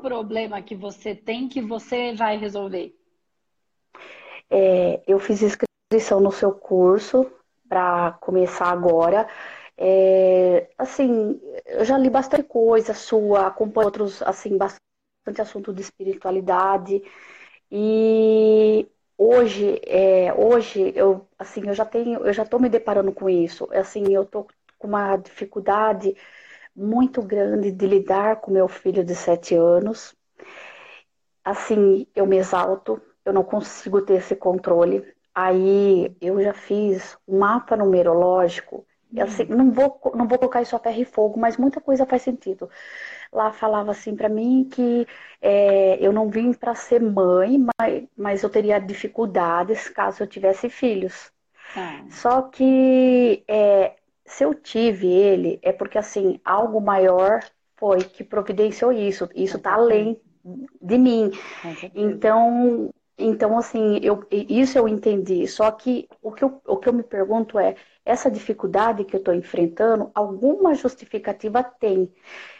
problema que você tem que você vai resolver? É, eu fiz inscrição no seu curso para começar agora. É, assim, eu já li bastante coisa sua, acompanho outros, assim, bastante assunto de espiritualidade. E hoje, é, hoje eu, assim, eu já tenho, eu já estou me deparando com isso. Assim, eu tô com uma dificuldade muito grande de lidar com meu filho de sete anos. Assim, eu me exalto, eu não consigo ter esse controle. Aí eu já fiz um mapa numerológico. Hum. Assim, não vou, não vou colocar isso a ferro e fogo, mas muita coisa faz sentido. Lá falava assim para mim que é, eu não vim para ser mãe, mas, mas eu teria dificuldades caso eu tivesse filhos. Ah. Só que é, se eu tive ele, é porque assim, algo maior foi que providenciou isso. Isso está além de mim. Então, então assim, eu, isso eu entendi. Só que o que eu, o que eu me pergunto é, essa dificuldade que eu estou enfrentando, alguma justificativa tem.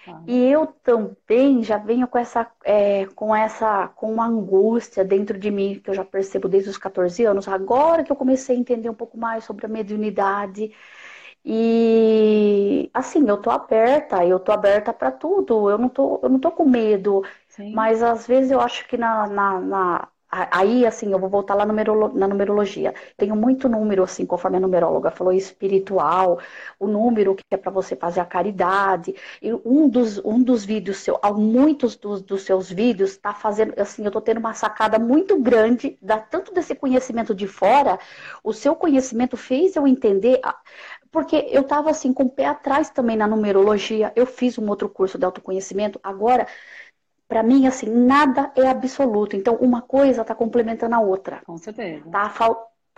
Ah. E eu também já venho com essa, é, com essa, com uma angústia dentro de mim, que eu já percebo desde os 14 anos, agora que eu comecei a entender um pouco mais sobre a mediunidade, e assim, eu tô aberta, eu tô aberta para tudo, eu não tô, eu não tô com medo, Sim. mas às vezes eu acho que na, na, na Aí, assim, eu vou voltar lá na numerologia. Tenho muito número, assim, conforme a numeróloga falou, espiritual, o número que é para você fazer a caridade. E um dos, um dos vídeos seu, muitos dos, dos seus vídeos, está fazendo, assim, eu tô tendo uma sacada muito grande, da, tanto desse conhecimento de fora, o seu conhecimento fez eu entender porque eu estava assim com o pé atrás também na numerologia. Eu fiz um outro curso de autoconhecimento. Agora, para mim, assim, nada é absoluto. Então, uma coisa está complementando a outra. Com certeza. Tá,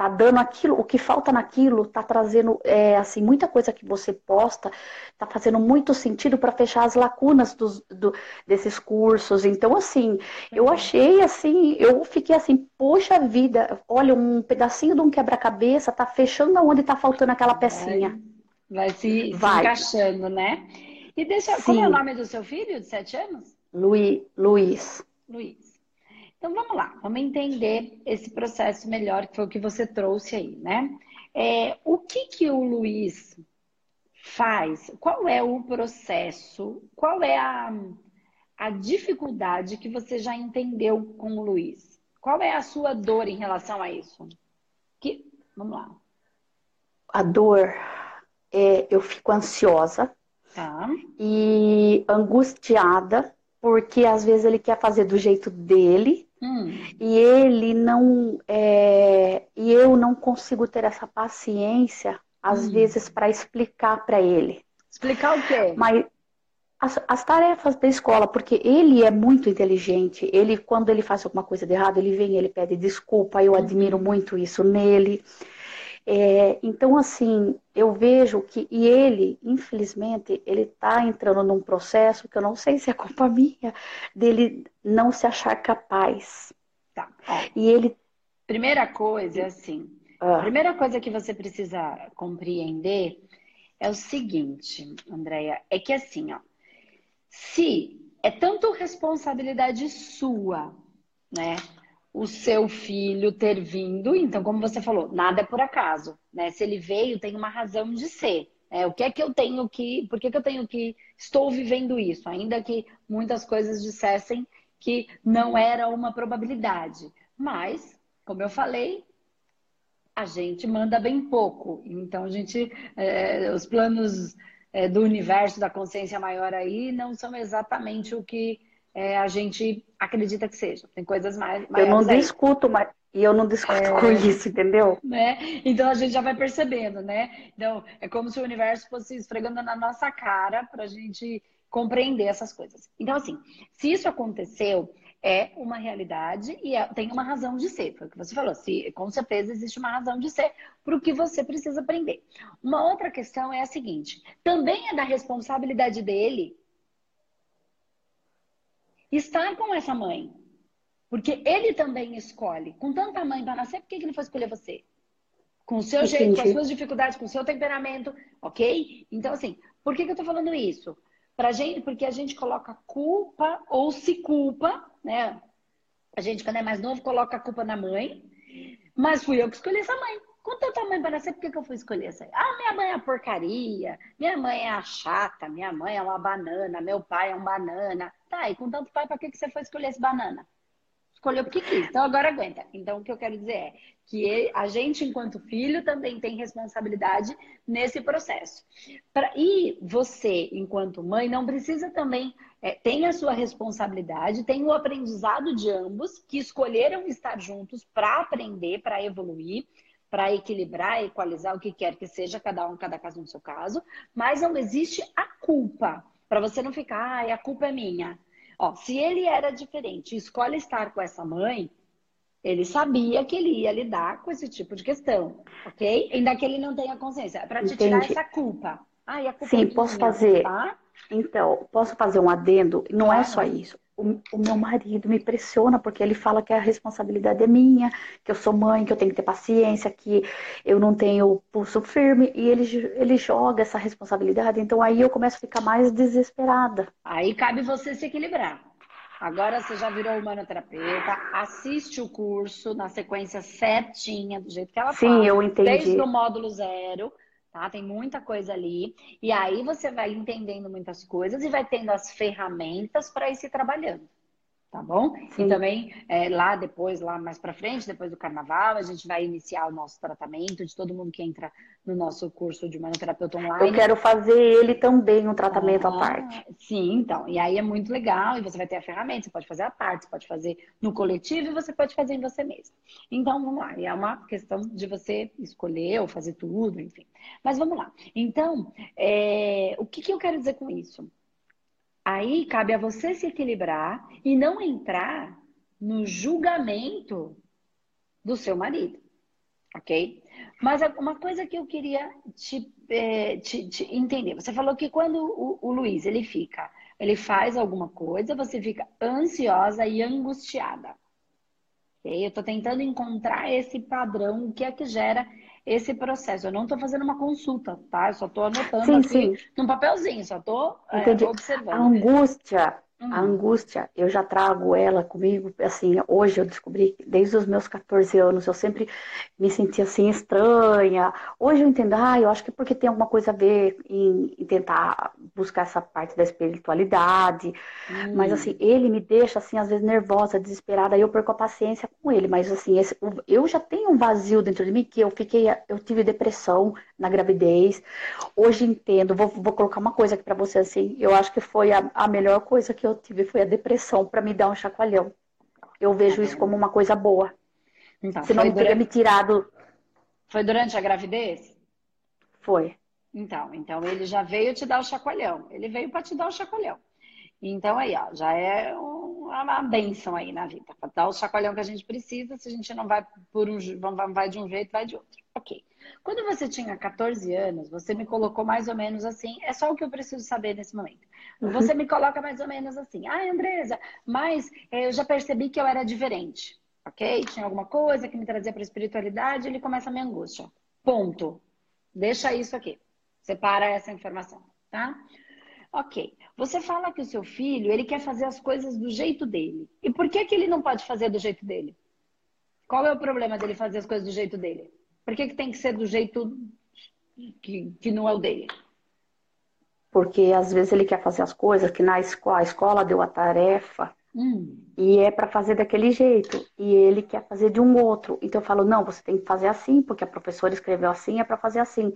tá dando aquilo, o que falta naquilo, tá trazendo, é, assim, muita coisa que você posta, tá fazendo muito sentido para fechar as lacunas dos, do, desses cursos. Então, assim, eu uhum. achei, assim, eu fiquei assim, poxa vida, olha, um pedacinho de um quebra-cabeça tá fechando aonde tá faltando aquela pecinha. Vai, vai se, vai. se encaixando, né? E deixa, Sim. como é o nome do seu filho de sete anos? Luiz. Luiz. Luiz. Então vamos lá, vamos entender esse processo melhor, que foi o que você trouxe aí, né? É, o que que o Luiz faz? Qual é o processo? Qual é a, a dificuldade que você já entendeu com o Luiz? Qual é a sua dor em relação a isso? Que, vamos lá. A dor é eu fico ansiosa tá. e angustiada porque às vezes ele quer fazer do jeito dele Hum. E ele não. É, e eu não consigo ter essa paciência, às hum. vezes, para explicar para ele. Explicar o quê? Mas as, as, tarefas da escola, porque ele é muito inteligente. Ele, quando ele faz alguma coisa de errado, ele vem, ele pede desculpa. Eu admiro uhum. muito isso nele. É, então, assim, eu vejo que, e ele, infelizmente, ele está entrando num processo que eu não sei se é culpa minha, dele não se achar capaz. Tá. E ele. Primeira coisa, é assim, ah. primeira coisa que você precisa compreender é o seguinte, Andréia, é que assim, ó, se é tanto responsabilidade sua, né? O seu filho ter vindo. Então, como você falou, nada é por acaso, né? Se ele veio, tem uma razão de ser. É, o que é que eu tenho que. Por que, que eu tenho que. Estou vivendo isso, ainda que muitas coisas dissessem que não era uma probabilidade. Mas, como eu falei, a gente manda bem pouco. Então, a gente. É, os planos é, do universo, da consciência maior aí, não são exatamente o que é, a gente acredita que seja. Tem coisas mais. Eu não aí. discuto, mas. E eu não discuto é, com isso, entendeu? Né? Então a gente já vai percebendo, né? Então é como se o universo fosse esfregando na nossa cara para a gente compreender essas coisas. Então, assim, se isso aconteceu, é uma realidade e é, tem uma razão de ser. Foi o que você falou. Se, com certeza existe uma razão de ser para o que você precisa aprender. Uma outra questão é a seguinte: também é da responsabilidade dele estar com essa mãe. Porque ele também escolhe. Com tanta mãe para nascer, por que, que ele foi escolher você? Com o seu jeito, com as suas dificuldades, com o seu temperamento, ok? Então, assim, por que, que eu tô falando isso? Pra gente, porque a gente coloca culpa ou se culpa, né? A gente, quando é mais novo, coloca a culpa na mãe. Mas fui eu que escolhi essa mãe. Com tanta mãe para nascer, por que, que eu fui escolher essa? Ah, minha mãe é a porcaria, minha mãe é a chata, minha mãe é uma banana, meu pai é um banana. Tá, e com tanto pai, para que, que você foi escolher esse banana? Escolheu porque quis. Então agora aguenta. Então o que eu quero dizer é que a gente, enquanto filho, também tem responsabilidade nesse processo. Pra, e você, enquanto mãe, não precisa também. É, tem a sua responsabilidade, tem o aprendizado de ambos que escolheram estar juntos para aprender, para evoluir para equilibrar, equalizar o que quer que seja, cada um, cada caso no seu caso, mas não existe a culpa. Para você não ficar, ah, a culpa é minha. Ó, se ele era diferente, escolhe estar com essa mãe, ele sabia que ele ia lidar com esse tipo de questão, ok? Ainda que ele não tenha consciência. É para te tirar essa culpa. Ah, a culpa Sim, é posso minha, fazer. Tá? Então, posso fazer um adendo? Não é só isso o, o, meu marido me pressiona porque ele fala que a responsabilidade é minha, que eu sou mãe, que eu tenho que ter paciência, que eu não tenho pulso firme, e ele, ele joga essa responsabilidade, então aí eu começo a ficar mais desesperada. Aí cabe você se equilibrar. Agora você já virou humanoterapeuta, assiste o curso na sequência certinha, do jeito que ela Sim, fala. eu entendi. Desde o módulo zero tá? Tem muita coisa ali. E aí você vai entendendo muitas coisas e vai tendo as ferramentas para ir se trabalhando tá bom? Sim. E também é, lá depois, lá mais para frente, depois do carnaval, a gente vai iniciar o nosso tratamento de todo mundo que entra no nosso curso de manoterapeuta online. Eu quero fazer ele também um tratamento ah, à parte. Sim, então. E aí é muito legal e você vai ter a ferramenta, você pode fazer à parte, você pode fazer no coletivo e você pode fazer em você mesmo. Então, vamos lá. E é uma questão de você escolher ou fazer tudo, enfim. Mas vamos lá. Então, é... o que, que eu quero dizer com isso? Aí cabe a você se equilibrar e não entrar no julgamento do seu marido, ok? Mas uma coisa que eu queria te, é, te, te entender, você falou que quando o, o Luiz ele fica, ele faz alguma coisa, você fica ansiosa e angustiada. Okay? Eu estou tentando encontrar esse padrão, o que é que gera esse processo. Eu não estou fazendo uma consulta, tá? Eu só estou anotando sim, aqui sim. num papelzinho, só estou é, observando. A angústia Uhum. A angústia, eu já trago ela comigo, assim, hoje eu descobri, desde os meus 14 anos, eu sempre me sentia assim estranha. Hoje eu entendo, ah, eu acho que é porque tem alguma coisa a ver em, em tentar buscar essa parte da espiritualidade. Uhum. Mas assim, ele me deixa assim, às vezes nervosa, desesperada, aí eu perco a paciência com ele. Mas assim, esse, eu já tenho um vazio dentro de mim que eu fiquei, eu tive depressão na gravidez. Hoje entendo, vou, vou colocar uma coisa aqui para você assim, eu acho que foi a, a melhor coisa que eu tive foi a depressão para me dar um chacoalhão. Eu vejo isso como uma coisa boa. Então, Senão não teria me tirado. Foi durante a gravidez? Foi. Então, então ele já veio te dar o chacoalhão. Ele veio para te dar o chacoalhão. Então aí, ó, já é uma benção aí na vida. Para dar o chacoalhão que a gente precisa, se a gente não vai por um vai de um jeito, vai de outro. Ok. Quando você tinha 14 anos, você me colocou mais ou menos assim, é só o que eu preciso saber nesse momento. Você me coloca mais ou menos assim, ah, Andresa, mas eh, eu já percebi que eu era diferente, ok? Tinha alguma coisa que me trazia para a espiritualidade, ele começa a minha angústia. Ponto. Deixa isso aqui. Separa essa informação, tá? Ok. Você fala que o seu filho, ele quer fazer as coisas do jeito dele. E por que, que ele não pode fazer do jeito dele? Qual é o problema dele fazer as coisas do jeito dele? Por que, que tem que ser do jeito que, que não é o dele? Porque às vezes ele quer fazer as coisas que na escola, a escola deu a tarefa hum. e é para fazer daquele jeito e ele quer fazer de um outro. Então eu falo, não, você tem que fazer assim, porque a professora escreveu assim, é para fazer assim.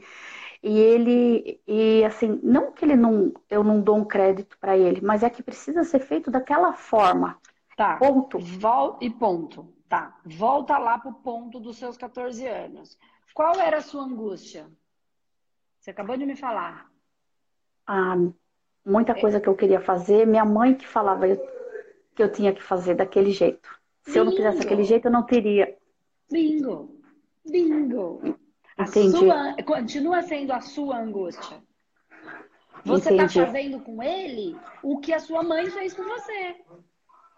E ele, e assim, não que ele não, eu não dou um crédito para ele, mas é que precisa ser feito daquela forma. Tá. Ponto. Vol e ponto. Tá, volta lá pro ponto dos seus 14 anos. Qual era a sua angústia? Você acabou de me falar. Ah, muita é. coisa que eu queria fazer, minha mãe que falava que eu tinha que fazer daquele jeito. Se Bingo. eu não fizesse daquele jeito, eu não teria. Bingo! Bingo! A sua, continua sendo a sua angústia. Você está fazendo com ele o que a sua mãe fez com você.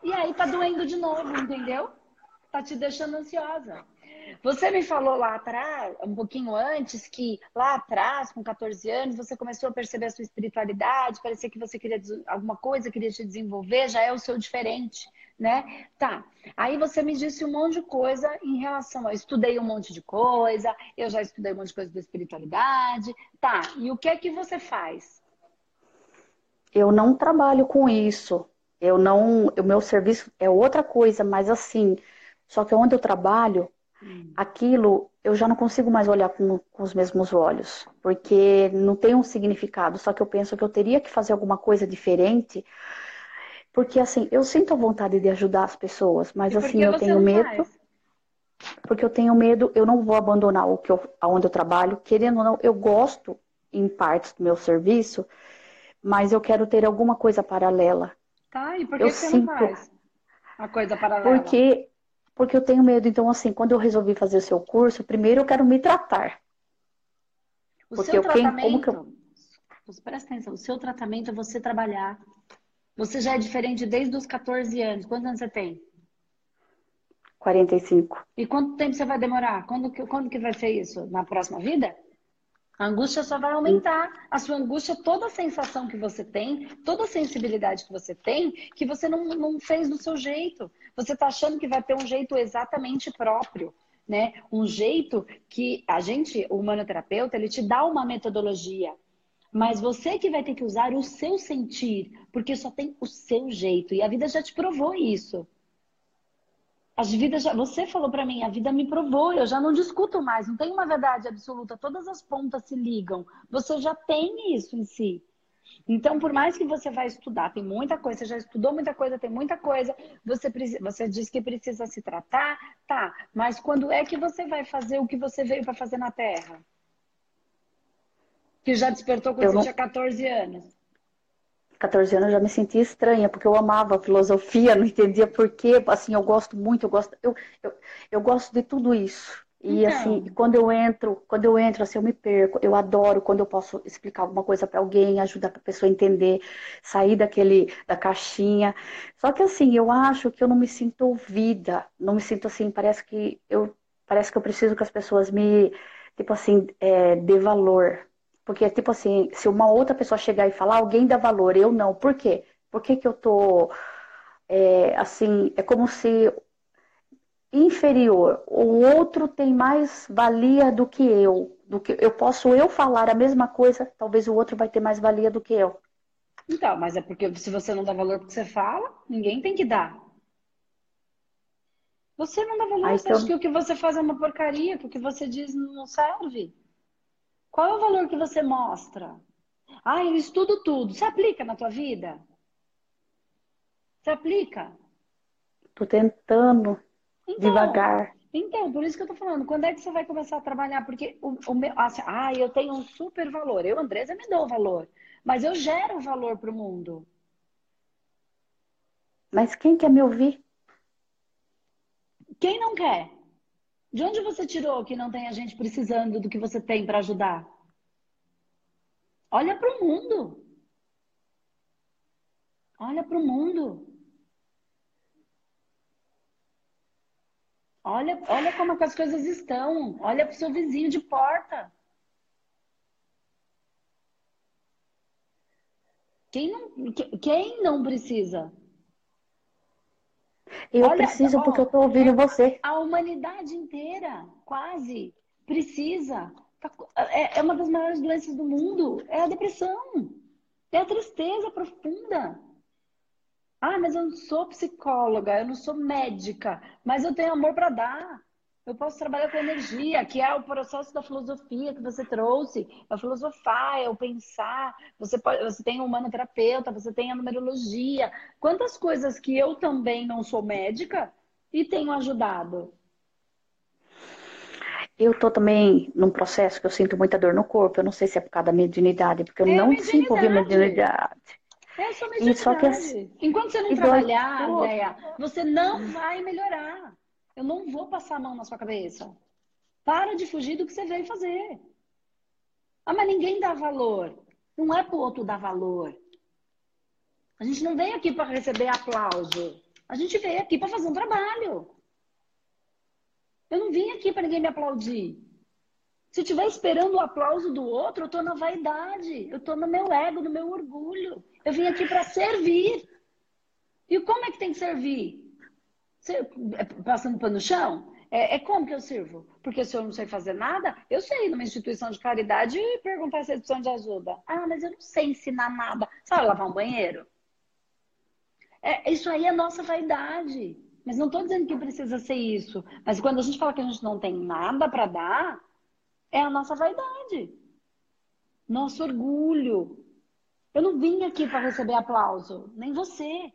E aí tá doendo de novo, entendeu? tá te deixando ansiosa. Você me falou lá atrás, um pouquinho antes, que lá atrás, com 14 anos, você começou a perceber a sua espiritualidade, parecia que você queria alguma coisa, queria te desenvolver, já é o seu diferente, né? Tá. Aí você me disse um monte de coisa em relação a eu estudei um monte de coisa, eu já estudei um monte de coisa da espiritualidade. Tá. E o que é que você faz? Eu não trabalho com isso. Eu não, o meu serviço é outra coisa, mas assim, só que onde eu trabalho, hum. aquilo eu já não consigo mais olhar com, com, os mesmos olhos, porque não tem um significado. Só que eu penso que eu teria que fazer alguma coisa diferente, porque assim, eu sinto a vontade de ajudar as pessoas, mas assim, eu tenho medo. Faz? Porque eu tenho medo, eu não vou abandonar o que eu, aonde eu trabalho, querendo ou não, eu gosto em partes do meu serviço, mas eu quero ter alguma coisa paralela. Tá, e por que, eu você sinto... não faz a coisa paralela? Porque, porque eu tenho medo. Então, assim, quando eu resolvi fazer o seu curso, primeiro eu quero me tratar. O porque seu eu, tratamento, quem, eu... Você presta atenção, o seu tratamento é você trabalhar. Você já é diferente desde os 14 anos. Quantos anos você tem? 45. E quanto tempo você vai demorar? Quando que, quando que vai ser isso? Na próxima vida? A angústia só vai aumentar. A sua angústia, toda a sensação que você tem, toda a sensibilidade que você tem, que você não, não fez do seu jeito. Você está achando que vai ter um jeito exatamente próprio. Né? Um jeito que a gente, o humanoterapeuta, ele te dá uma metodologia. Mas você que vai ter que usar o seu sentir, porque só tem o seu jeito. E a vida já te provou isso. As vidas já, você falou para mim, a vida me provou, eu já não discuto mais, não tem uma verdade absoluta, todas as pontas se ligam. Você já tem isso em si. Então, por mais que você vai estudar, tem muita coisa, você já estudou muita coisa, tem muita coisa, você, você diz que precisa se tratar, tá, mas quando é que você vai fazer o que você veio para fazer na Terra? Que já despertou quando eu você não... tinha 14 anos. 14 anos eu já me sentia estranha, porque eu amava a filosofia, não entendia porquê. Assim, eu gosto muito, eu gosto, eu, eu, eu gosto de tudo isso. E então. assim, quando eu entro, quando eu entro, assim, eu me perco. Eu adoro quando eu posso explicar alguma coisa para alguém, ajudar a pessoa a entender, sair daquele da caixinha. Só que assim, eu acho que eu não me sinto ouvida, não me sinto assim, parece que eu parece que eu preciso que as pessoas me tipo assim, é, dê valor, porque, tipo assim, se uma outra pessoa chegar e falar, alguém dá valor, eu não. Por quê? Por que, que eu tô, é, assim, é como se inferior, o outro tem mais valia do que eu. Do que eu posso eu falar a mesma coisa, talvez o outro vai ter mais valia do que eu. Então, mas é porque se você não dá valor porque você fala, ninguém tem que dar. Você não dá valor, Aí, você então... acha que o que você faz é uma porcaria, que o que você diz não serve. Qual é o valor que você mostra? Ah, eu estudo tudo. Você aplica na tua vida? Você aplica? Tô tentando então, devagar. Então, por isso que eu tô falando. Quando é que você vai começar a trabalhar? Porque o, o meu, assim, ah, eu tenho um super valor. Eu, Andresa, me dou valor. Mas eu gero valor para o mundo. Mas quem quer me ouvir? Quem não quer? De onde você tirou que não tem a gente precisando do que você tem para ajudar? Olha para o mundo. Olha para o mundo. Olha, olha como as coisas estão. Olha para o seu vizinho de porta. Quem não, quem não precisa? Eu Olha, preciso ó, porque eu estou ouvindo você. A humanidade inteira, quase, precisa. Tá é, é uma das maiores doenças do mundo. É a depressão. É a tristeza profunda. Ah, mas eu não sou psicóloga, eu não sou médica, mas eu tenho amor para dar. Eu posso trabalhar com energia, que é o processo da filosofia que você trouxe. É o filosofar, é o pensar. Você, pode, você tem um humanoterapeuta, você tem a numerologia. Quantas coisas que eu também não sou médica e tenho ajudado? Eu tô também num processo que eu sinto muita dor no corpo. Eu não sei se é por causa da mediunidade, porque eu é não desenvolvi mediunidade. É só mediunidade. E só que, assim, Enquanto você não trabalhar, Andréia, você não vai melhorar. Eu não vou passar a mão na sua cabeça. Para de fugir do que você veio fazer. Ah, mas ninguém dá valor. Não é para o outro dar valor. A gente não vem aqui para receber aplauso. A gente veio aqui para fazer um trabalho. Eu não vim aqui para ninguém me aplaudir. Se eu estiver esperando o aplauso do outro, eu estou na vaidade, eu estou no meu ego, no meu orgulho. Eu vim aqui para servir. E como é que tem que servir? É, passando pano no chão? É, é, como que eu sirvo? Porque se eu não sei fazer nada, eu sei ir numa instituição de caridade e perguntar se eles precisam de ajuda. Ah, mas eu não sei ensinar nada. Sabe lavar um banheiro? É, isso aí é nossa vaidade. Mas não estou dizendo que precisa ser isso. Mas quando a gente fala que a gente não tem nada para dar, é a nossa vaidade. Nosso orgulho. Eu não vim aqui para receber aplauso, nem você.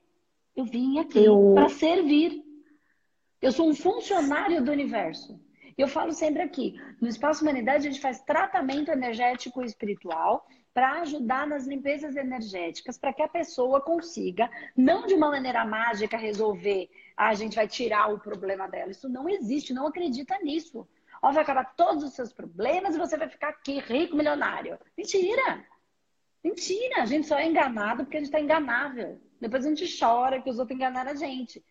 Eu vim aqui eu... para servir. Eu sou um funcionário do universo. Eu falo sempre aqui, no Espaço Humanidade a gente faz tratamento energético e espiritual para ajudar nas limpezas energéticas, para que a pessoa consiga, não de uma maneira mágica, resolver, ah, a gente vai tirar o problema dela. Isso não existe, não acredita nisso. Ó, vai acabar todos os seus problemas e você vai ficar aqui rico, milionário. Mentira! Mentira! A gente só é enganado porque a gente está enganável. Depois a gente chora que os outros enganaram a gente.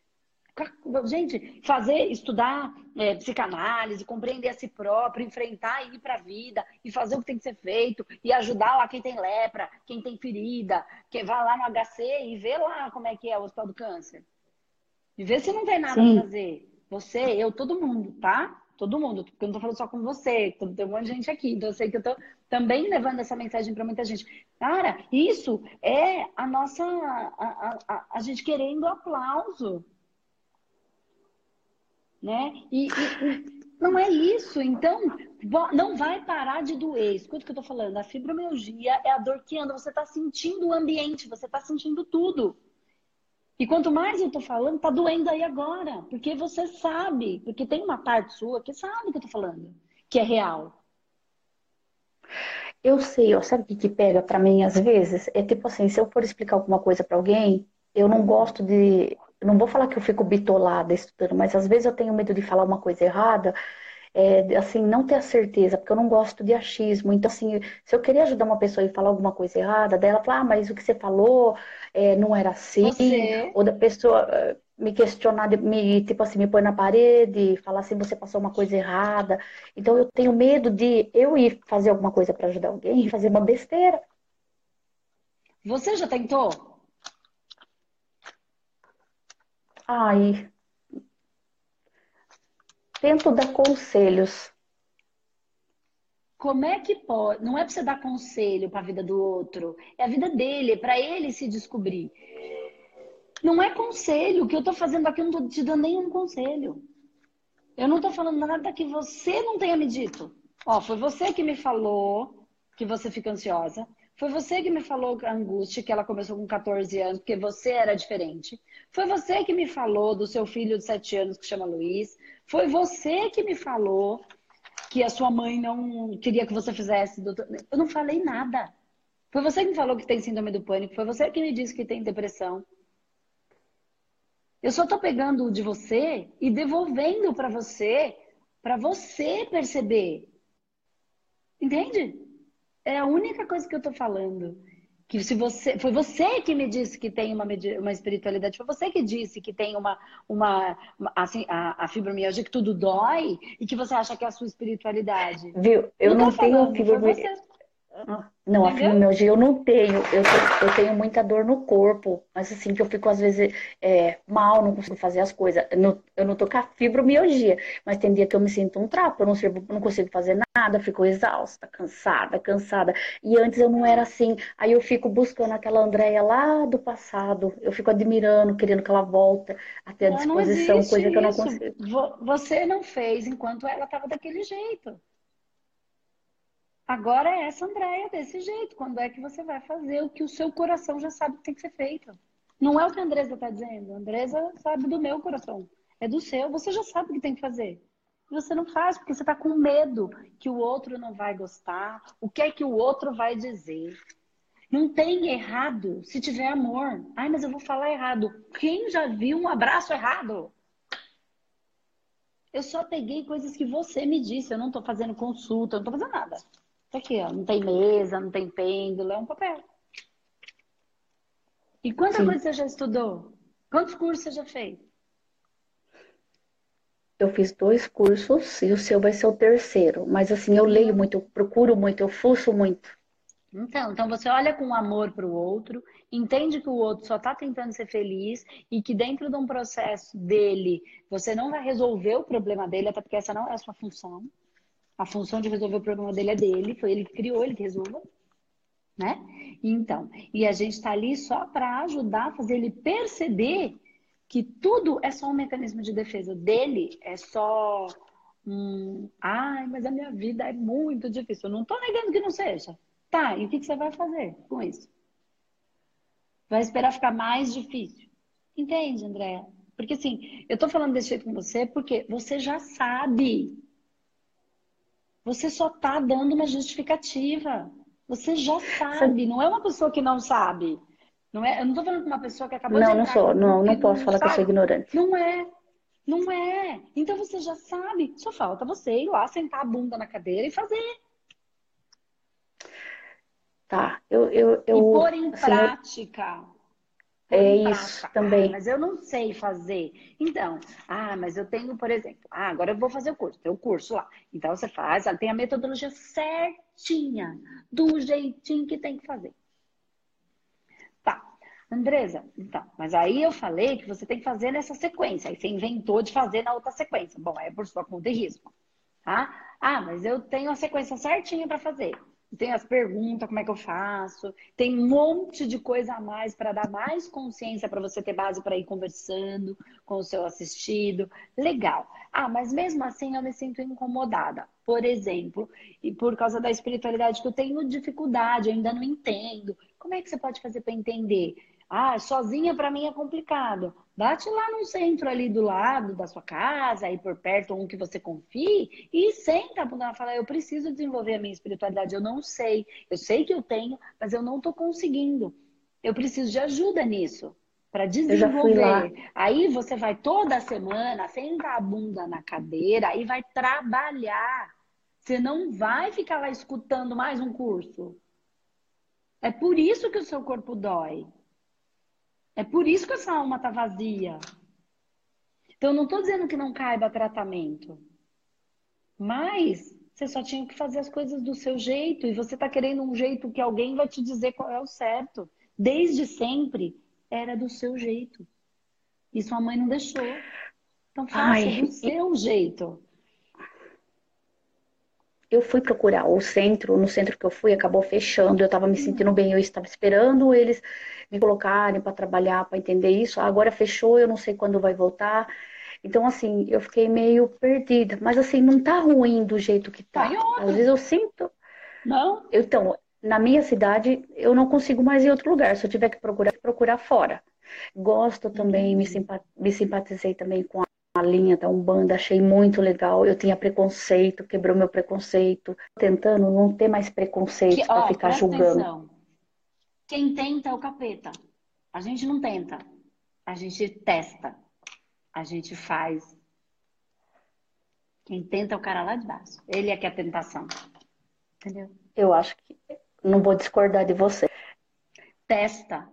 Gente, fazer, estudar é, psicanálise, compreender a si próprio, enfrentar e ir para a vida, e fazer o que tem que ser feito, e ajudar lá quem tem lepra, quem tem ferida, que vai lá no HC e vê lá como é que é o hospital do câncer. E vê se não tem nada Sim. pra fazer. Você, eu, todo mundo, tá? todo mundo, porque eu não tô falando só com você, tem um monte de gente aqui, então eu sei que eu tô também levando essa mensagem para muita gente. Cara, isso é a nossa, a, a, a gente querendo aplauso, né? E, e, não é isso, então não vai parar de doer. Escuta o que eu tô falando, a fibromialgia é a dor que anda, você tá sentindo o ambiente, você tá sentindo tudo. E quanto mais eu tô falando, tá doendo aí agora. Porque você sabe, porque tem uma parte sua que sabe o que eu tô falando, que é real. Eu sei, ó, sabe o que, que pega para mim às vezes? É tipo assim, se eu for explicar alguma coisa para alguém, eu não gosto de. Não vou falar que eu fico bitolada estudando, mas às vezes eu tenho medo de falar uma coisa errada é, assim, não ter a certeza, porque eu não gosto de achismo. Então, assim, se eu queria ajudar uma pessoa e falar alguma coisa errada, dela falar, ah, mas o que você falou é, não era assim, você... ou da pessoa eh, me questionar, me, tipo assim, me pôr na parede, falar assim, você passou uma coisa errada. Então, eu tenho medo de eu ir fazer alguma coisa para ajudar alguém e fazer uma besteira. Você já tentou? Ai, tento dar conselhos. Como é que pode? Não é para você dar conselho para a vida do outro, é a vida dele, é para ele se descobrir. Não é conselho. O que eu estou fazendo aqui, eu não estou te dando nenhum conselho. Eu não estou falando nada que você não tenha me dito. Ó, foi você que me falou que você fica ansiosa. Foi você que me falou a angústia, que ela começou com 14 anos, porque você era diferente. Foi você que me falou do seu filho de 7 anos, que chama Luiz. Foi você que me falou que a sua mãe não queria que você fizesse. Doutor... Eu não falei nada. Foi você que me falou que tem síndrome do pânico. Foi você que me disse que tem depressão. Eu só tô pegando de você e devolvendo para você, para você perceber. Entende? É a única coisa que eu tô falando que se você foi você que me disse que tem uma, uma espiritualidade, foi você que disse que tem uma, uma, assim, a, a fibromialgia que tudo dói e que você acha que é a sua espiritualidade. Viu? Eu não, não tenho fibromialgia. Não, a fibromialgia eu não tenho. Eu, eu tenho muita dor no corpo, mas assim, que eu fico às vezes é, mal, não consigo fazer as coisas. Eu não, eu não tô com a fibromialgia, mas tem dia que eu me sinto um trapo, eu não, sirvo, não consigo fazer nada, fico exausta, cansada, cansada. E antes eu não era assim. Aí eu fico buscando aquela Andréia lá do passado, eu fico admirando, querendo que ela volta até a disposição, coisa que eu não consigo. Você não fez enquanto ela estava daquele jeito. Agora é essa Andréia desse jeito. Quando é que você vai fazer o que o seu coração já sabe que tem que ser feito? Não é o que a Andresa está dizendo. A Andresa sabe do meu coração. É do seu. Você já sabe o que tem que fazer. E você não faz porque você está com medo que o outro não vai gostar. O que é que o outro vai dizer? Não tem errado se tiver amor. Ai, mas eu vou falar errado. Quem já viu um abraço errado? Eu só peguei coisas que você me disse. Eu não estou fazendo consulta, eu não estou fazendo nada. Tá aqui, ó. Não tem mesa, não tem pêndulo, é um papel. E quanta Sim. coisa você já estudou? Quantos cursos você já fez? Eu fiz dois cursos e o seu vai ser o terceiro. Mas assim, eu leio muito, eu procuro muito, eu fuço muito. Então, então você olha com amor para o outro, entende que o outro só está tentando ser feliz e que dentro de um processo dele você não vai resolver o problema dele, até porque essa não é a sua função. A função de resolver o problema dele é dele, foi ele que criou, ele que resolva. Né? Então, e a gente está ali só para ajudar fazer ele perceber que tudo é só um mecanismo de defesa dele, é só um. Ai, mas a minha vida é muito difícil. Eu não estou negando que não seja. Tá, e o que, que você vai fazer com isso? Vai esperar ficar mais difícil. Entende, André? Porque assim, eu estou falando desse jeito com você porque você já sabe. Você só está dando uma justificativa. Você já sabe, não é uma pessoa que não sabe. Não é, eu não tô falando com uma pessoa que acabou não, de Não, não sou. Não, não posso falar sabe. que eu sou ignorante. Não é. Não é. Então você já sabe. Só falta você ir lá, sentar a bunda na cadeira e fazer. Tá. Eu, eu, eu, e pôr em assim, prática. É isso também. Ah, mas eu não sei fazer. Então, ah, mas eu tenho, por exemplo, ah, agora eu vou fazer o curso. Tem o curso lá. Então você faz, tem a metodologia certinha, do jeitinho que tem que fazer. Andresa, então, mas aí eu falei que você tem que fazer nessa sequência. Aí você inventou de fazer na outra sequência. Bom, é por sua conta e risco. Tá? Ah, mas eu tenho a sequência certinha para fazer. Tem as perguntas, como é que eu faço? Tem um monte de coisa a mais para dar mais consciência para você ter base para ir conversando com o seu assistido. Legal. Ah, mas mesmo assim eu me sinto incomodada. Por exemplo, e por causa da espiritualidade que eu tenho dificuldade, eu ainda não entendo. Como é que você pode fazer para entender? Ah, sozinha para mim é complicado. Bate lá no centro ali do lado da sua casa, aí por perto, um que você confie, e senta para falar, eu preciso desenvolver a minha espiritualidade, eu não sei. Eu sei que eu tenho, mas eu não estou conseguindo. Eu preciso de ajuda nisso para desenvolver. Aí você vai toda semana, senta a bunda na cadeira, aí vai trabalhar. Você não vai ficar lá escutando mais um curso. É por isso que o seu corpo dói. É por isso que essa alma está vazia. Então, eu não estou dizendo que não caiba tratamento. Mas você só tinha que fazer as coisas do seu jeito. E você está querendo um jeito que alguém vai te dizer qual é o certo. Desde sempre era do seu jeito. E sua mãe não deixou. Então faça Ai, do seu jeito eu fui procurar o centro, no centro que eu fui, acabou fechando, eu estava me sentindo bem, eu estava esperando eles me colocarem para trabalhar, para entender isso. Agora fechou, eu não sei quando vai voltar. Então, assim, eu fiquei meio perdida. Mas, assim, não tá ruim do jeito que tá. Às vezes eu sinto. Não? Então, na minha cidade, eu não consigo mais ir em outro lugar. Se eu tiver que procurar, procurar fora. Gosto também, me, me simpatizei também com a a linha da Umbanda, achei muito legal. Eu tinha preconceito, quebrou meu preconceito. Tentando não ter mais preconceito para ficar julgando. Atenção. Quem tenta é o capeta. A gente não tenta. A gente testa. A gente faz. Quem tenta é o cara lá de baixo. Ele é que é a tentação. Entendeu? Eu acho que não vou discordar de você. Testa.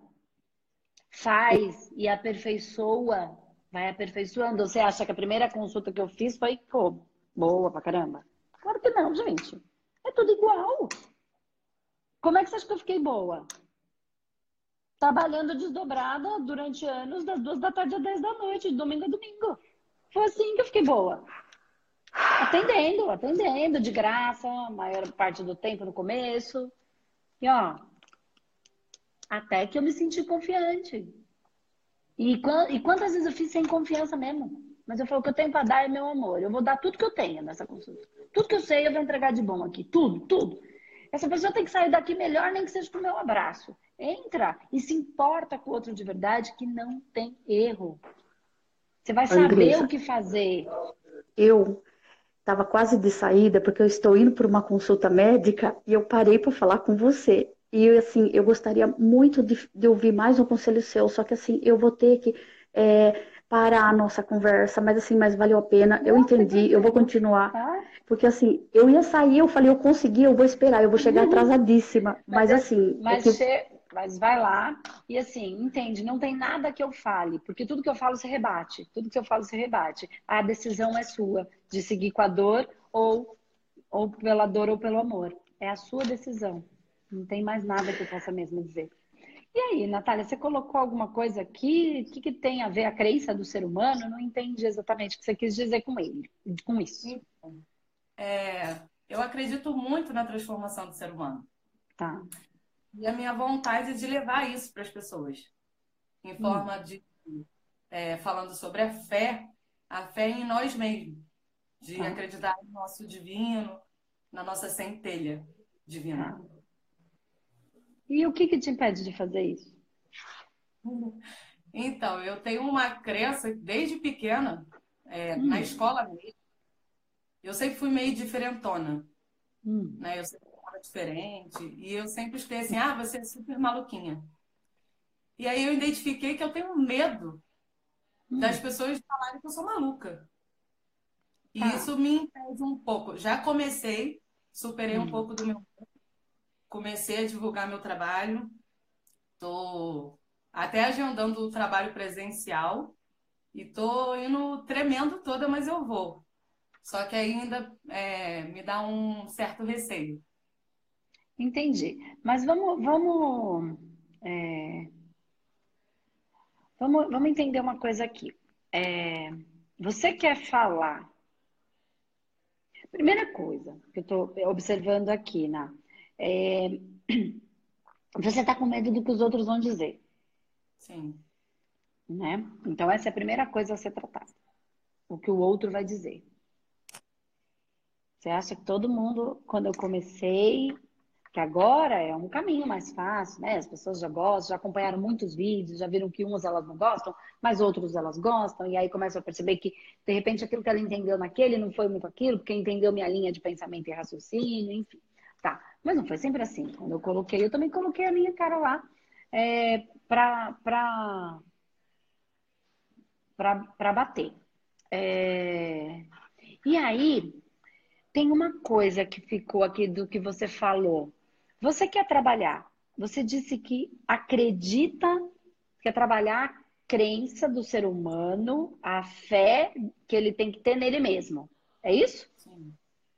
Faz e aperfeiçoa vai aperfeiçoando. Você acha que a primeira consulta que eu fiz foi pô, boa pra caramba? Claro que não, gente. É tudo igual. Como é que você acha que eu fiquei boa? Trabalhando desdobrada durante anos, das duas da tarde às dez da noite, de domingo a domingo. Foi assim que eu fiquei boa. Atendendo, atendendo, de graça, a maior parte do tempo no começo. E ó, até que eu me senti confiante. E, e quantas vezes eu fiz sem confiança mesmo? Mas eu falo, o que eu tenho para dar é meu amor. Eu vou dar tudo que eu tenho nessa consulta. Tudo que eu sei, eu vou entregar de bom aqui. Tudo, tudo. Essa pessoa tem que sair daqui melhor, nem que seja com o meu abraço. Entra e se importa com o outro de verdade, que não tem erro. Você vai saber Andressa, o que fazer. Eu estava quase de saída, porque eu estou indo para uma consulta médica e eu parei para falar com você. E assim, eu gostaria muito de, de, ouvir mais um conselho seu, só que assim, eu vou ter que é, parar a nossa conversa, mas assim, mas valeu a pena, eu entendi, eu vou continuar. Tá. Porque assim, eu ia sair, eu falei, eu consegui, eu vou esperar, eu vou chegar uhum. atrasadíssima. Mas, mas é, assim. Mas, é que... che... Mas vai lá e assim, entende, não tem nada que eu fale, porque tudo que eu falo se rebate, tudo que eu falo se rebate. A decisão é sua de seguir com a dor ou, ou pela dor ou pelo amor. É a sua decisão. Não tem mais nada que eu possa mesmo dizer. E aí, Natália, você colocou alguma coisa aqui? O que, que tem a ver a crença do ser humano? Eu não entendi exatamente o que você quis dizer com ele, com isso. Então, é, eu acredito muito na transformação do ser humano. Tá. E a minha vontade é de levar isso para as pessoas. Em forma hum. de. É, falando sobre a fé, a fé em nós mesmos. De tá. acreditar no nosso divino, na nossa centelha divina. Tá. E o que, que te impede de fazer isso? Então, eu tenho uma crença desde pequena, é, hum. na escola mesmo. Eu sempre fui meio diferentona. Hum. Né? Eu sempre era diferente. E eu sempre escutei assim: ah, você é super maluquinha. E aí eu identifiquei que eu tenho medo hum. das pessoas falarem que eu sou maluca. E ah. isso me impede um pouco. Já comecei, superei um hum. pouco do meu comecei a divulgar meu trabalho. Estou até agendando o trabalho presencial e estou indo tremendo toda, mas eu vou. Só que ainda é, me dá um certo receio. Entendi. Mas vamos, vamos, é, vamos, vamos entender uma coisa aqui. É, você quer falar? Primeira coisa que eu estou observando aqui, na é, você está com medo do que os outros vão dizer. Sim. Né? Então, essa é a primeira coisa a ser tratada. O que o outro vai dizer. Você acha que todo mundo, quando eu comecei, que agora é um caminho mais fácil, né? As pessoas já gostam, já acompanharam muitos vídeos, já viram que umas elas não gostam, mas outros elas gostam, e aí começam a perceber que, de repente, aquilo que ela entendeu naquele não foi muito aquilo, porque entendeu minha linha de pensamento e raciocínio, enfim. Tá. Mas não foi sempre assim. Quando eu coloquei, eu também coloquei a minha cara lá é, para para bater. É... E aí, tem uma coisa que ficou aqui do que você falou. Você quer trabalhar? Você disse que acredita, quer trabalhar a crença do ser humano, a fé que ele tem que ter nele mesmo. É isso? Sim,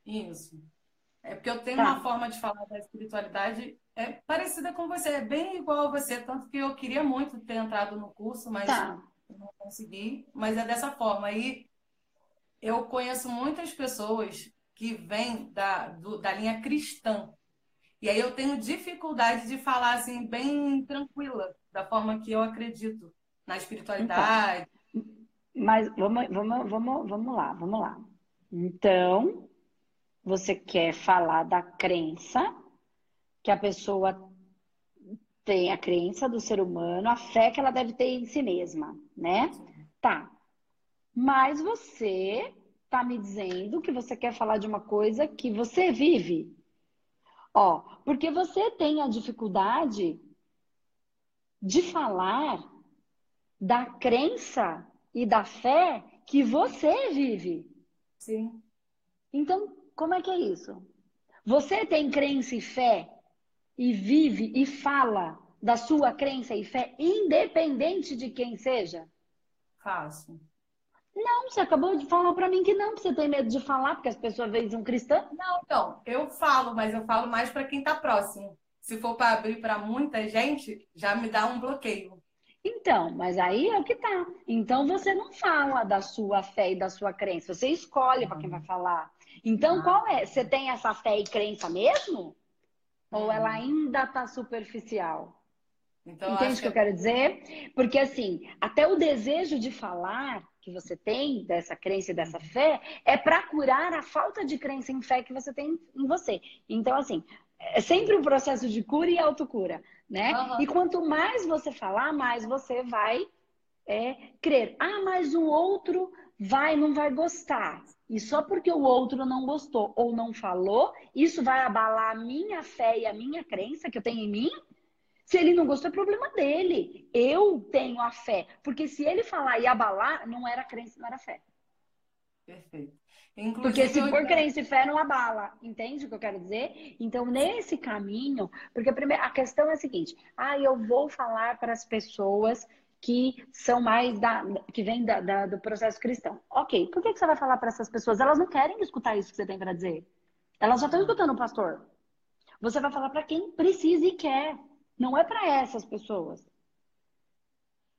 isso. É porque eu tenho tá. uma forma de falar da espiritualidade é parecida com você, é bem igual a você, tanto que eu queria muito ter entrado no curso, mas tá. não consegui. Mas é dessa forma. E eu conheço muitas pessoas que vêm da, do, da linha cristã. E aí eu tenho dificuldade de falar assim, bem tranquila, da forma que eu acredito na espiritualidade. Então, mas vamos, vamos, vamos, vamos lá, vamos lá. Então, você quer falar da crença que a pessoa tem a crença do ser humano, a fé que ela deve ter em si mesma, né? Tá. Mas você tá me dizendo que você quer falar de uma coisa que você vive. Ó, porque você tem a dificuldade de falar da crença e da fé que você vive. Sim. Então, como é que é isso? Você tem crença e fé e vive e fala da sua crença e fé, independente de quem seja? Faço. Não, você acabou de falar para mim que não, você tem medo de falar, porque as pessoas veem um cristão. Não, então, eu falo, mas eu falo mais para quem está próximo. Se for para abrir para muita gente, já me dá um bloqueio. Então, mas aí é o que tá. Então você não fala da sua fé e da sua crença, você escolhe para quem vai falar. Então, ah. qual é? Você tem essa fé e crença mesmo? Ou ela hum. ainda tá superficial? Então, Entende o que eu quero dizer? Porque assim, até o desejo de falar que você tem dessa crença e dessa fé é para curar a falta de crença em fé que você tem em você. Então, assim, é sempre um processo de cura e autocura, né? Uhum. E quanto mais você falar, mais você vai é, crer. Ah, mas o outro vai, não vai gostar. E só porque o outro não gostou ou não falou, isso vai abalar a minha fé e a minha crença que eu tenho em mim? Se ele não gostou, é problema dele. Eu tenho a fé. Porque se ele falar e abalar, não era crença, não era fé. Perfeito. Inclusive, porque se for crença e fé, não abala. Entende o que eu quero dizer? Então, nesse caminho, porque a, primeira, a questão é a seguinte: ah, eu vou falar para as pessoas que são mais da, que vêm da, do processo cristão. Ok, por que, que você vai falar para essas pessoas? Elas não querem escutar isso que você tem para dizer. Elas já estão escutando o pastor. Você vai falar para quem precisa e quer. Não é para essas pessoas.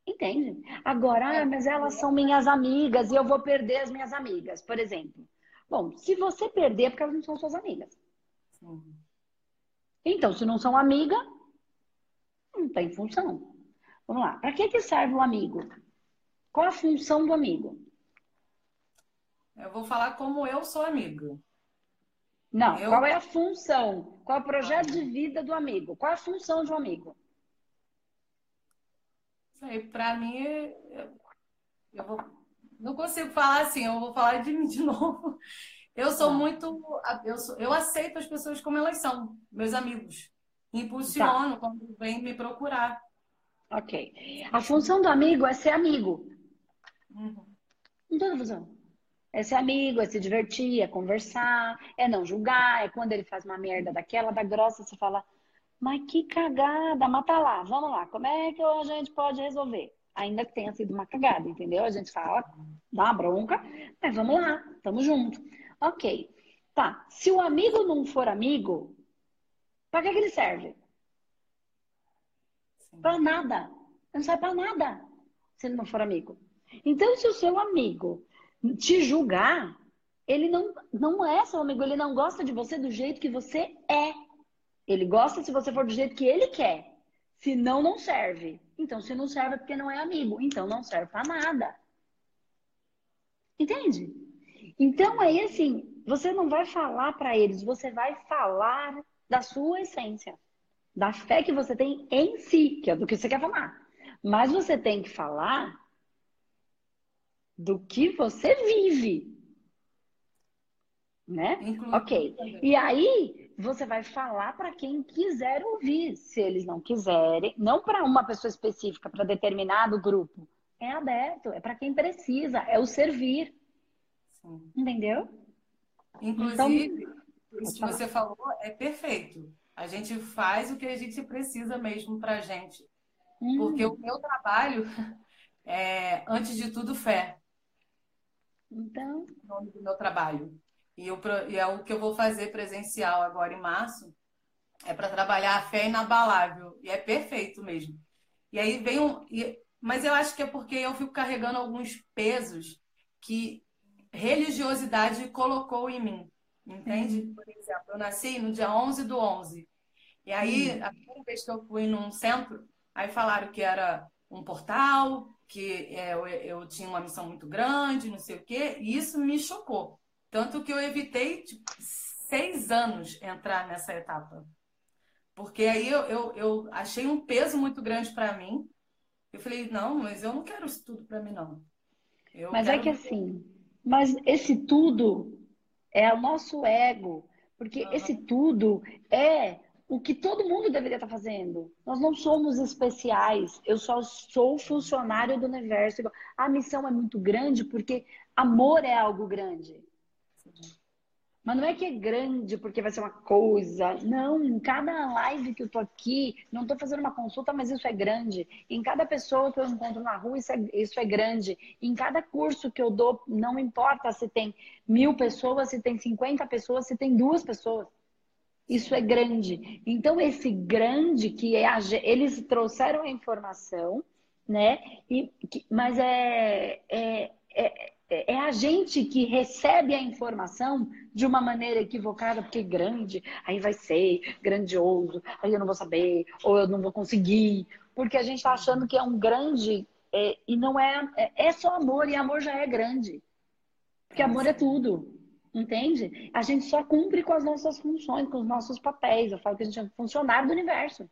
Entende? Agora, ah, mas elas são minhas amigas e eu vou perder as minhas amigas, por exemplo. Bom, se você perder, é porque elas não são suas amigas. Então, se não são amiga, não tem função. Vamos lá. Para que, que serve o amigo? Qual a função do amigo? Eu vou falar como eu sou amigo. Não, eu... qual é a função? Qual é o projeto de vida do amigo? Qual é a função de um amigo? aí, para mim, eu vou, não consigo falar assim, eu vou falar de mim de novo. Eu sou tá. muito. Eu, sou, eu aceito as pessoas como elas são, meus amigos. Impulsiono tá. quando vem me procurar. Ok. A função do amigo é ser amigo. Uhum. Não tem função. É ser amigo, é se divertir, é conversar, é não julgar, é quando ele faz uma merda daquela, da grossa, você fala, mas que cagada, mata lá, vamos lá, como é que a gente pode resolver? Ainda que tenha sido uma cagada, entendeu? A gente fala, dá uma bronca, mas vamos lá, tamo junto. Ok. Tá, se o amigo não for amigo, para que, que ele serve? Para nada. Não serve para nada se ele não for amigo. Então, se o seu amigo te julgar, ele não, não é seu amigo, ele não gosta de você do jeito que você é. Ele gosta se você for do jeito que ele quer. Se não, não serve. Então, se não serve é porque não é amigo. Então, não serve para nada. Entende? Então, aí assim, você não vai falar para eles, você vai falar da sua essência, da fé que você tem em si, que é do que você quer falar. Mas você tem que falar do que você vive. Né? Inclusive, ok. E aí, você vai falar para quem quiser ouvir. Se eles não quiserem, não para uma pessoa específica, para determinado grupo. É aberto, é para quem precisa, é o servir. Sim. Entendeu? Inclusive, então, isso que você falou é perfeito. A gente faz o que a gente precisa mesmo para a gente. Hum. Porque o meu trabalho é, antes de tudo, fé. Então. O nome do meu trabalho. E, eu, e é o que eu vou fazer presencial agora em março. É para trabalhar a fé inabalável. E é perfeito mesmo. E aí vem um. E, mas eu acho que é porque eu fico carregando alguns pesos que religiosidade colocou em mim. Entende? Uhum. Por exemplo, eu nasci no dia 11 do 11. E aí, uhum. a primeira vez que eu fui num centro, aí falaram que era um portal, que é, eu, eu, tinha uma missão muito grande, não sei o quê, e isso me chocou. Tanto que eu evitei tipo, seis anos entrar nessa etapa. Porque aí eu, eu, eu achei um peso muito grande para mim. Eu falei, não, mas eu não quero isso tudo para mim, não. Eu mas é é que assim, mas esse tudo é o nosso ego. Porque uhum. esse tudo é o que todo mundo deveria estar fazendo. Nós não somos especiais. Eu só sou funcionário do universo. A missão é muito grande porque amor é algo grande. Mas não é que é grande porque vai ser uma coisa. Não, em cada live que eu tô aqui, não tô fazendo uma consulta, mas isso é grande. Em cada pessoa que eu encontro na rua, isso é, isso é grande. Em cada curso que eu dou, não importa se tem mil pessoas, se tem 50 pessoas, se tem duas pessoas. Isso é grande. Então, esse grande que é a, eles trouxeram a informação, né? E, mas é, é, é é, é a gente que recebe a informação de uma maneira equivocada, porque grande, aí vai ser grandioso, aí eu não vou saber, ou eu não vou conseguir, porque a gente está achando que é um grande é, e não é, é, é só amor, e amor já é grande. Porque amor é tudo, entende? A gente só cumpre com as nossas funções, com os nossos papéis. Eu falo que a gente é funcionário do universo.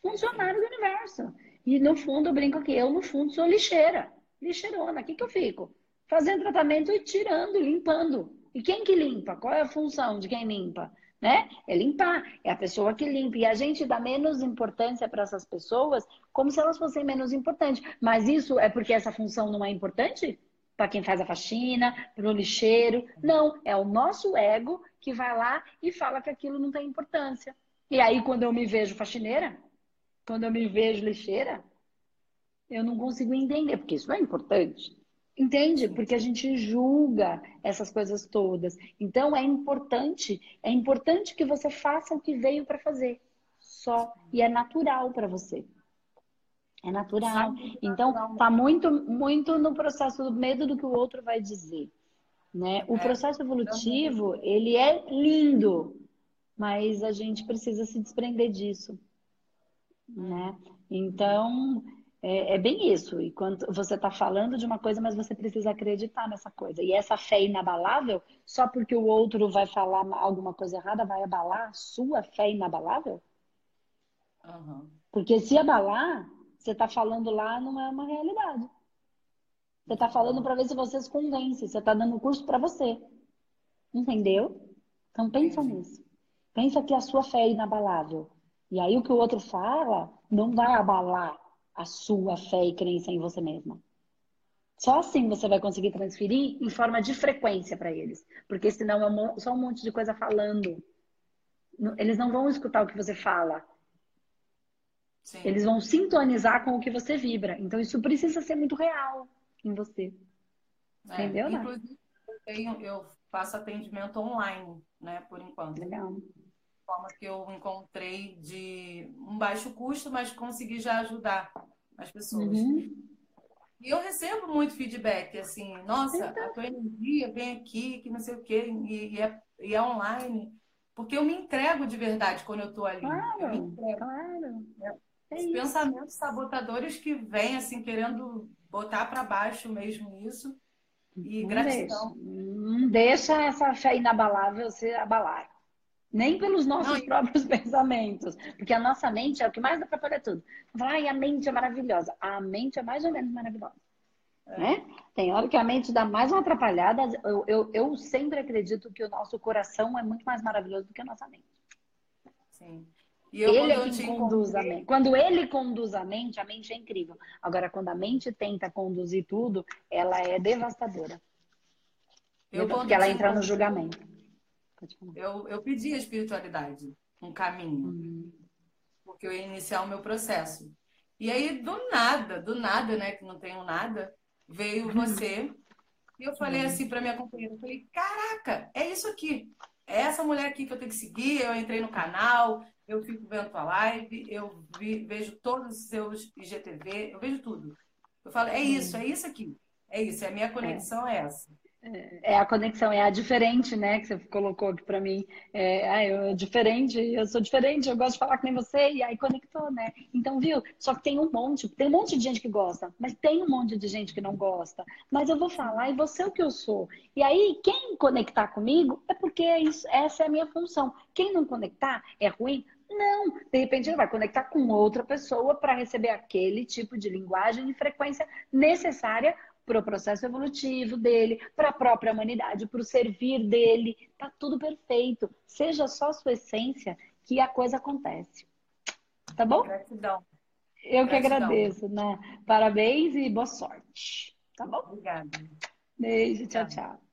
Funcionário do universo. E no fundo eu brinco aqui, eu no fundo sou lixeira. Lixeirona, aqui que eu fico fazendo tratamento e tirando, limpando. E quem que limpa? Qual é a função de quem limpa? Né? É limpar, é a pessoa que limpa. E a gente dá menos importância para essas pessoas como se elas fossem menos importantes. Mas isso é porque essa função não é importante? para quem faz a faxina, para o lixeiro. Não, é o nosso ego que vai lá e fala que aquilo não tem importância. E aí, quando eu me vejo faxineira, quando eu me vejo lixeira, eu não consigo entender, porque isso é importante. Entende? Porque a gente julga essas coisas todas. Então é importante, é importante que você faça o que veio para fazer. Só e é natural para você. É natural. Então tá muito muito no processo do medo do que o outro vai dizer, né? O é. processo evolutivo, ele é lindo, mas a gente precisa se desprender disso, né? Então, é, é bem isso. E quando você está falando de uma coisa, mas você precisa acreditar nessa coisa. E essa fé inabalável, só porque o outro vai falar alguma coisa errada, vai abalar a sua fé inabalável? Uhum. Porque se abalar, você está falando lá não é uma realidade. Você está falando para ver se você se convence. Você está dando curso para você. Entendeu? Então pensa nisso. Pensa que a sua fé é inabalável. E aí o que o outro fala não vai abalar a sua fé e crença em você mesma. Só assim você vai conseguir transferir em forma de frequência para eles. Porque senão é só um monte de coisa falando. Eles não vão escutar o que você fala. Sim. Eles vão sintonizar com o que você vibra. Então isso precisa ser muito real em você. É, Entendeu? Inclusive, eu, tenho, eu faço atendimento online, né, por enquanto. Legal forma que eu encontrei de um baixo custo, mas consegui já ajudar as pessoas. Uhum. E eu recebo muito feedback, assim, nossa, a tua energia vem aqui, que não sei o quê, e, e, é, e é online. Porque eu me entrego de verdade quando eu estou ali. Claro, claro. É Os pensamentos sabotadores que vêm, assim, querendo botar para baixo mesmo isso. E não gratidão. Deixa, não deixa essa fé inabalável ser abalar. Nem pelos nossos não, próprios pensamentos. Porque a nossa mente é o que mais atrapalha tudo. Vai, a mente é maravilhosa. A mente é mais ou menos maravilhosa. É. Né? Tem hora que a mente dá mais uma atrapalhada. Eu, eu, eu sempre acredito que o nosso coração é muito mais maravilhoso do que a nossa mente. Sim. Eu, ele é quem conduz encontrei... a mente. Quando ele conduz a mente, a mente é incrível. Agora, quando a mente tenta conduzir tudo, ela é devastadora. Eu, porque ela entra no julgamento. Eu, eu pedi a espiritualidade, um caminho, uhum. porque eu ia iniciar o meu processo. E aí, do nada, do nada, né, que não tenho nada, veio uhum. você. E eu falei uhum. assim para minha companheira, eu falei, caraca, é isso aqui. É essa mulher aqui que eu tenho que seguir. Eu entrei no canal, eu fico vendo tua live, eu vi, vejo todos os seus IGTV, eu vejo tudo. Eu falo, é isso, é isso aqui. É isso, a minha conexão é, é essa. É a conexão, é a diferente, né? Que você colocou aqui para mim. É, ah, eu diferente, eu sou diferente, eu gosto de falar com você, e aí conectou, né? Então, viu? Só que tem um monte, tem um monte de gente que gosta, mas tem um monte de gente que não gosta. Mas eu vou falar, e você é o que eu sou. E aí, quem conectar comigo é porque isso, essa é a minha função. Quem não conectar é ruim? Não, de repente ele vai conectar com outra pessoa para receber aquele tipo de linguagem e frequência necessária para o processo evolutivo dele, para a própria humanidade, para o servir dele. Tá tudo perfeito. Seja só sua essência que a coisa acontece. Tá bom? Gratidão. Eu Gratidão. que agradeço, né? Parabéns e boa sorte. Tá bom? Obrigada. Beijo, tchau, tchau.